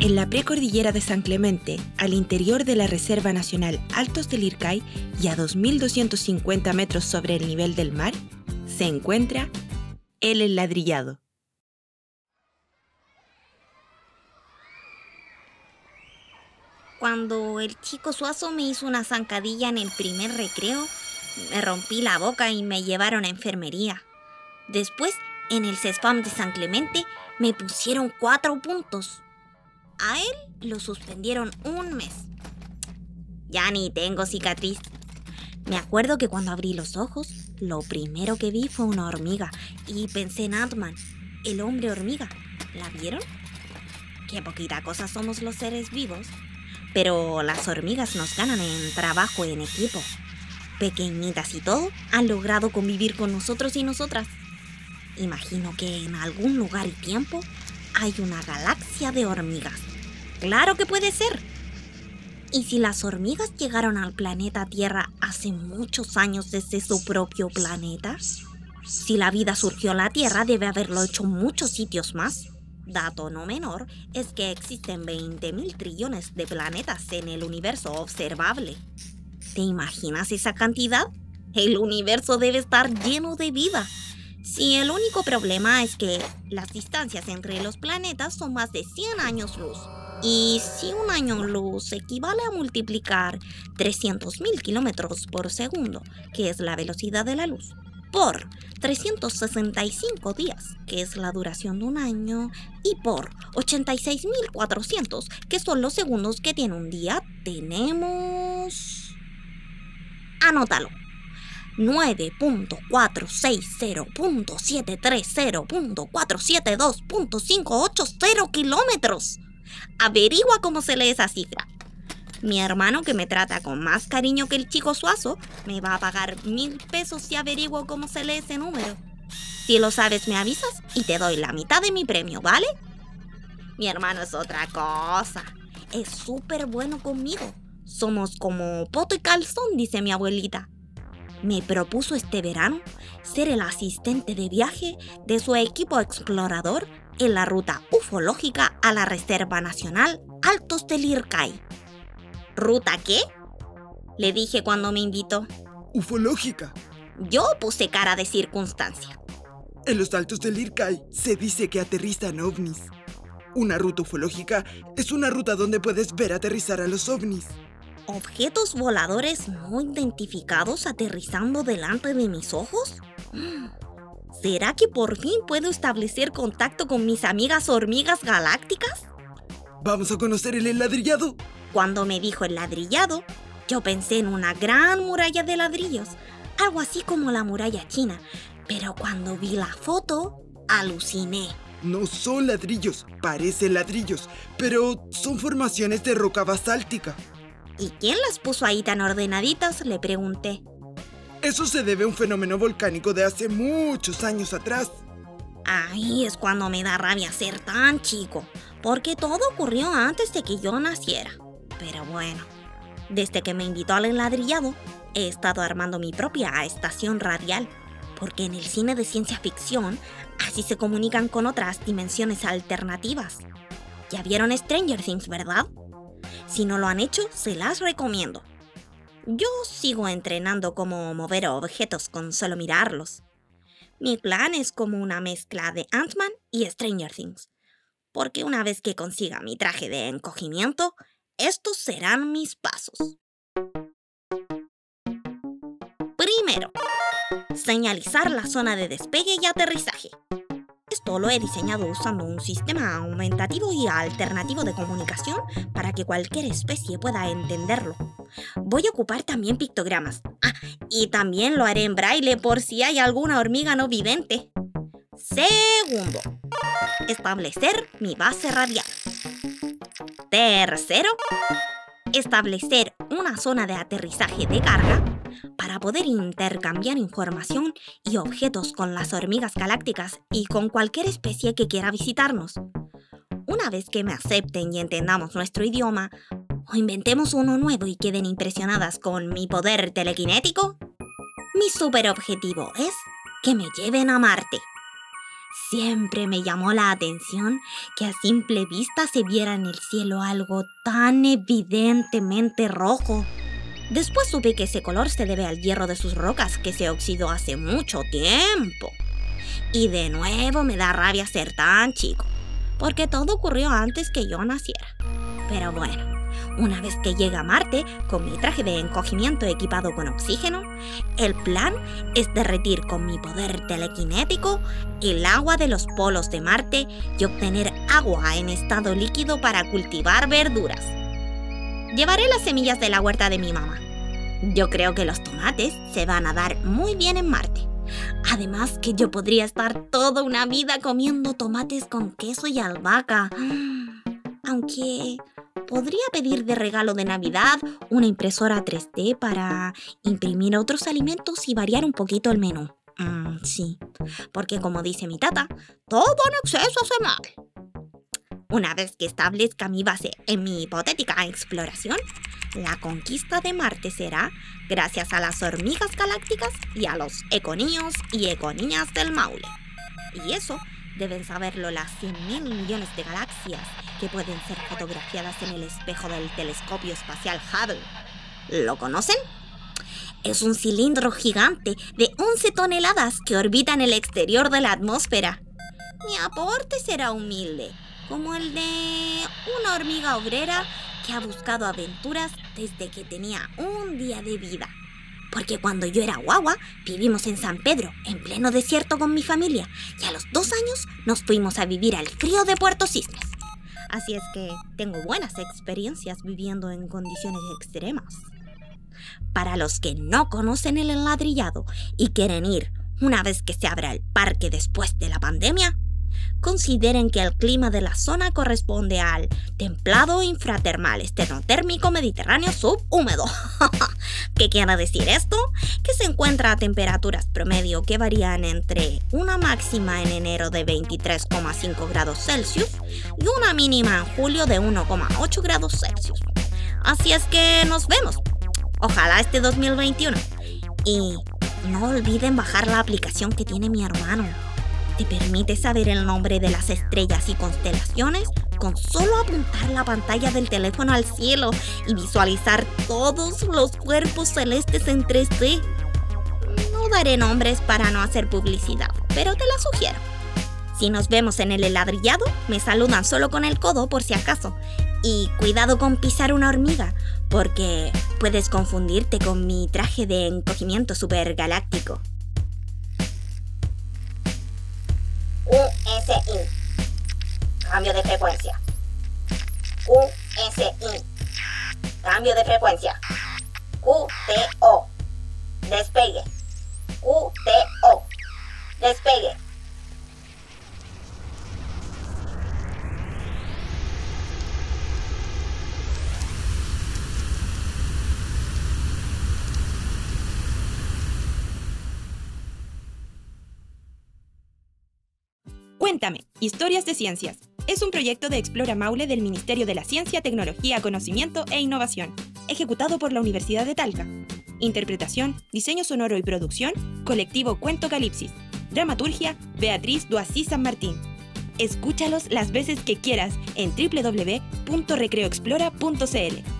En la precordillera de San Clemente, al interior de la Reserva Nacional Altos del Ircay y a 2.250 metros sobre el nivel del mar, se encuentra el enladrillado. Cuando el chico Suazo me hizo una zancadilla en el primer recreo, me rompí la boca y me llevaron a enfermería. Después, en el CESPAM de San Clemente, me pusieron cuatro puntos. A él lo suspendieron un mes. Ya ni tengo cicatriz. Me acuerdo que cuando abrí los ojos, lo primero que vi fue una hormiga y pensé en Ant-Man, el hombre hormiga. ¿La vieron? Qué poquita cosa somos los seres vivos. Pero las hormigas nos ganan en trabajo en equipo. Pequeñitas y todo, han logrado convivir con nosotros y nosotras. Imagino que en algún lugar y tiempo hay una galaxia de hormigas. Claro que puede ser. ¿Y si las hormigas llegaron al planeta Tierra hace muchos años desde su propio planeta? Si la vida surgió en la Tierra, debe haberlo hecho muchos sitios más. Dato no menor es que existen 20.000 trillones de planetas en el universo observable. ¿Te imaginas esa cantidad? El universo debe estar lleno de vida. Si el único problema es que las distancias entre los planetas son más de 100 años luz. Y si un año luz equivale a multiplicar 300.000 kilómetros por segundo, que es la velocidad de la luz, por 365 días, que es la duración de un año, y por 86.400, que son los segundos que tiene un día, tenemos... Anótalo. 9.460.730.472.580 kilómetros. Averigua cómo se lee esa cifra. Mi hermano, que me trata con más cariño que el chico suazo, me va a pagar mil pesos si averiguo cómo se lee ese número. Si lo sabes, me avisas y te doy la mitad de mi premio, ¿vale? Mi hermano es otra cosa. Es súper bueno conmigo. Somos como poto y calzón, dice mi abuelita. Me propuso este verano ser el asistente de viaje de su equipo explorador en la ruta ufológica a la Reserva Nacional Altos del Ircay. ¿Ruta qué? Le dije cuando me invitó. Ufológica. Yo puse cara de circunstancia. En los altos del Ircay se dice que aterrizan ovnis. Una ruta ufológica es una ruta donde puedes ver aterrizar a los ovnis. ¿Objetos voladores no identificados aterrizando delante de mis ojos? ¿Será que por fin puedo establecer contacto con mis amigas hormigas galácticas? ¿Vamos a conocer el ladrillado? Cuando me dijo el ladrillado, yo pensé en una gran muralla de ladrillos, algo así como la muralla china, pero cuando vi la foto, aluciné. No son ladrillos, parecen ladrillos, pero son formaciones de roca basáltica. ¿Y quién las puso ahí tan ordenaditas? Le pregunté. Eso se debe a un fenómeno volcánico de hace muchos años atrás. Ahí es cuando me da rabia ser tan chico, porque todo ocurrió antes de que yo naciera. Pero bueno, desde que me invitó al enladrillado, he estado armando mi propia estación radial, porque en el cine de ciencia ficción así se comunican con otras dimensiones alternativas. Ya vieron Stranger Things, ¿verdad? Si no lo han hecho, se las recomiendo. Yo sigo entrenando cómo mover objetos con solo mirarlos. Mi plan es como una mezcla de Ant-Man y Stranger Things. Porque una vez que consiga mi traje de encogimiento, estos serán mis pasos. Primero, señalizar la zona de despegue y aterrizaje. Esto lo he diseñado usando un sistema aumentativo y alternativo de comunicación para que cualquier especie pueda entenderlo. Voy a ocupar también pictogramas. Ah, y también lo haré en braille por si hay alguna hormiga no vivente. Segundo, establecer mi base radial. Tercero, establecer una zona de aterrizaje de carga para poder intercambiar información y objetos con las hormigas galácticas y con cualquier especie que quiera visitarnos. Una vez que me acepten y entendamos nuestro idioma, o inventemos uno nuevo y queden impresionadas con mi poder telequinético, mi super objetivo es que me lleven a Marte. Siempre me llamó la atención que a simple vista se viera en el cielo algo tan evidentemente rojo. Después supe que ese color se debe al hierro de sus rocas que se oxidó hace mucho tiempo. Y de nuevo me da rabia ser tan chico, porque todo ocurrió antes que yo naciera. Pero bueno, una vez que llega a Marte, con mi traje de encogimiento equipado con oxígeno, el plan es derretir con mi poder telequinético el agua de los polos de Marte y obtener agua en estado líquido para cultivar verduras. Llevaré las semillas de la huerta de mi mamá. Yo creo que los tomates se van a dar muy bien en Marte. Además que yo podría estar toda una vida comiendo tomates con queso y albahaca. Aunque podría pedir de regalo de Navidad una impresora 3D para imprimir otros alimentos y variar un poquito el menú. Mm, sí, porque como dice mi tata, todo en exceso hace mal. Una vez que establezca mi base en mi hipotética exploración, la conquista de Marte será gracias a las hormigas galácticas y a los econiños y econiñas del Maule. Y eso deben saberlo las 100.000 millones de galaxias que pueden ser fotografiadas en el espejo del telescopio espacial Hubble. ¿Lo conocen? Es un cilindro gigante de 11 toneladas que orbita en el exterior de la atmósfera. Mi aporte será humilde como el de una hormiga obrera que ha buscado aventuras desde que tenía un día de vida. Porque cuando yo era guagua, vivimos en San Pedro, en pleno desierto con mi familia, y a los dos años nos fuimos a vivir al frío de Puerto Cisnes. Así es que tengo buenas experiencias viviendo en condiciones extremas. Para los que no conocen el enladrillado y quieren ir una vez que se abra el parque después de la pandemia, consideren que el clima de la zona corresponde al templado infratermal esternotérmico mediterráneo subhúmedo. ¿Qué quiere decir esto? Que se encuentra a temperaturas promedio que varían entre una máxima en enero de 23,5 grados Celsius y una mínima en julio de 1,8 grados Celsius. Así es que nos vemos. Ojalá este 2021. Y no olviden bajar la aplicación que tiene mi hermano te permite saber el nombre de las estrellas y constelaciones con solo apuntar la pantalla del teléfono al cielo y visualizar todos los cuerpos celestes en 3D. No daré nombres para no hacer publicidad, pero te la sugiero. Si nos vemos en el heladrillado, me saludan solo con el codo por si acaso. Y cuidado con pisar una hormiga, porque puedes confundirte con mi traje de encogimiento supergaláctico. Cambio de frecuencia. QSI. Cambio de frecuencia. QTO. Despegue. QTO. Despegue. Cuéntame, Historias de Ciencias. Es un proyecto de Explora Maule del Ministerio de la Ciencia, Tecnología, Conocimiento e Innovación, ejecutado por la Universidad de Talca. Interpretación, diseño sonoro y producción, colectivo Cuento Calipsis. Dramaturgia, Beatriz Duasí San Martín. Escúchalos las veces que quieras en www.recreoexplora.cl.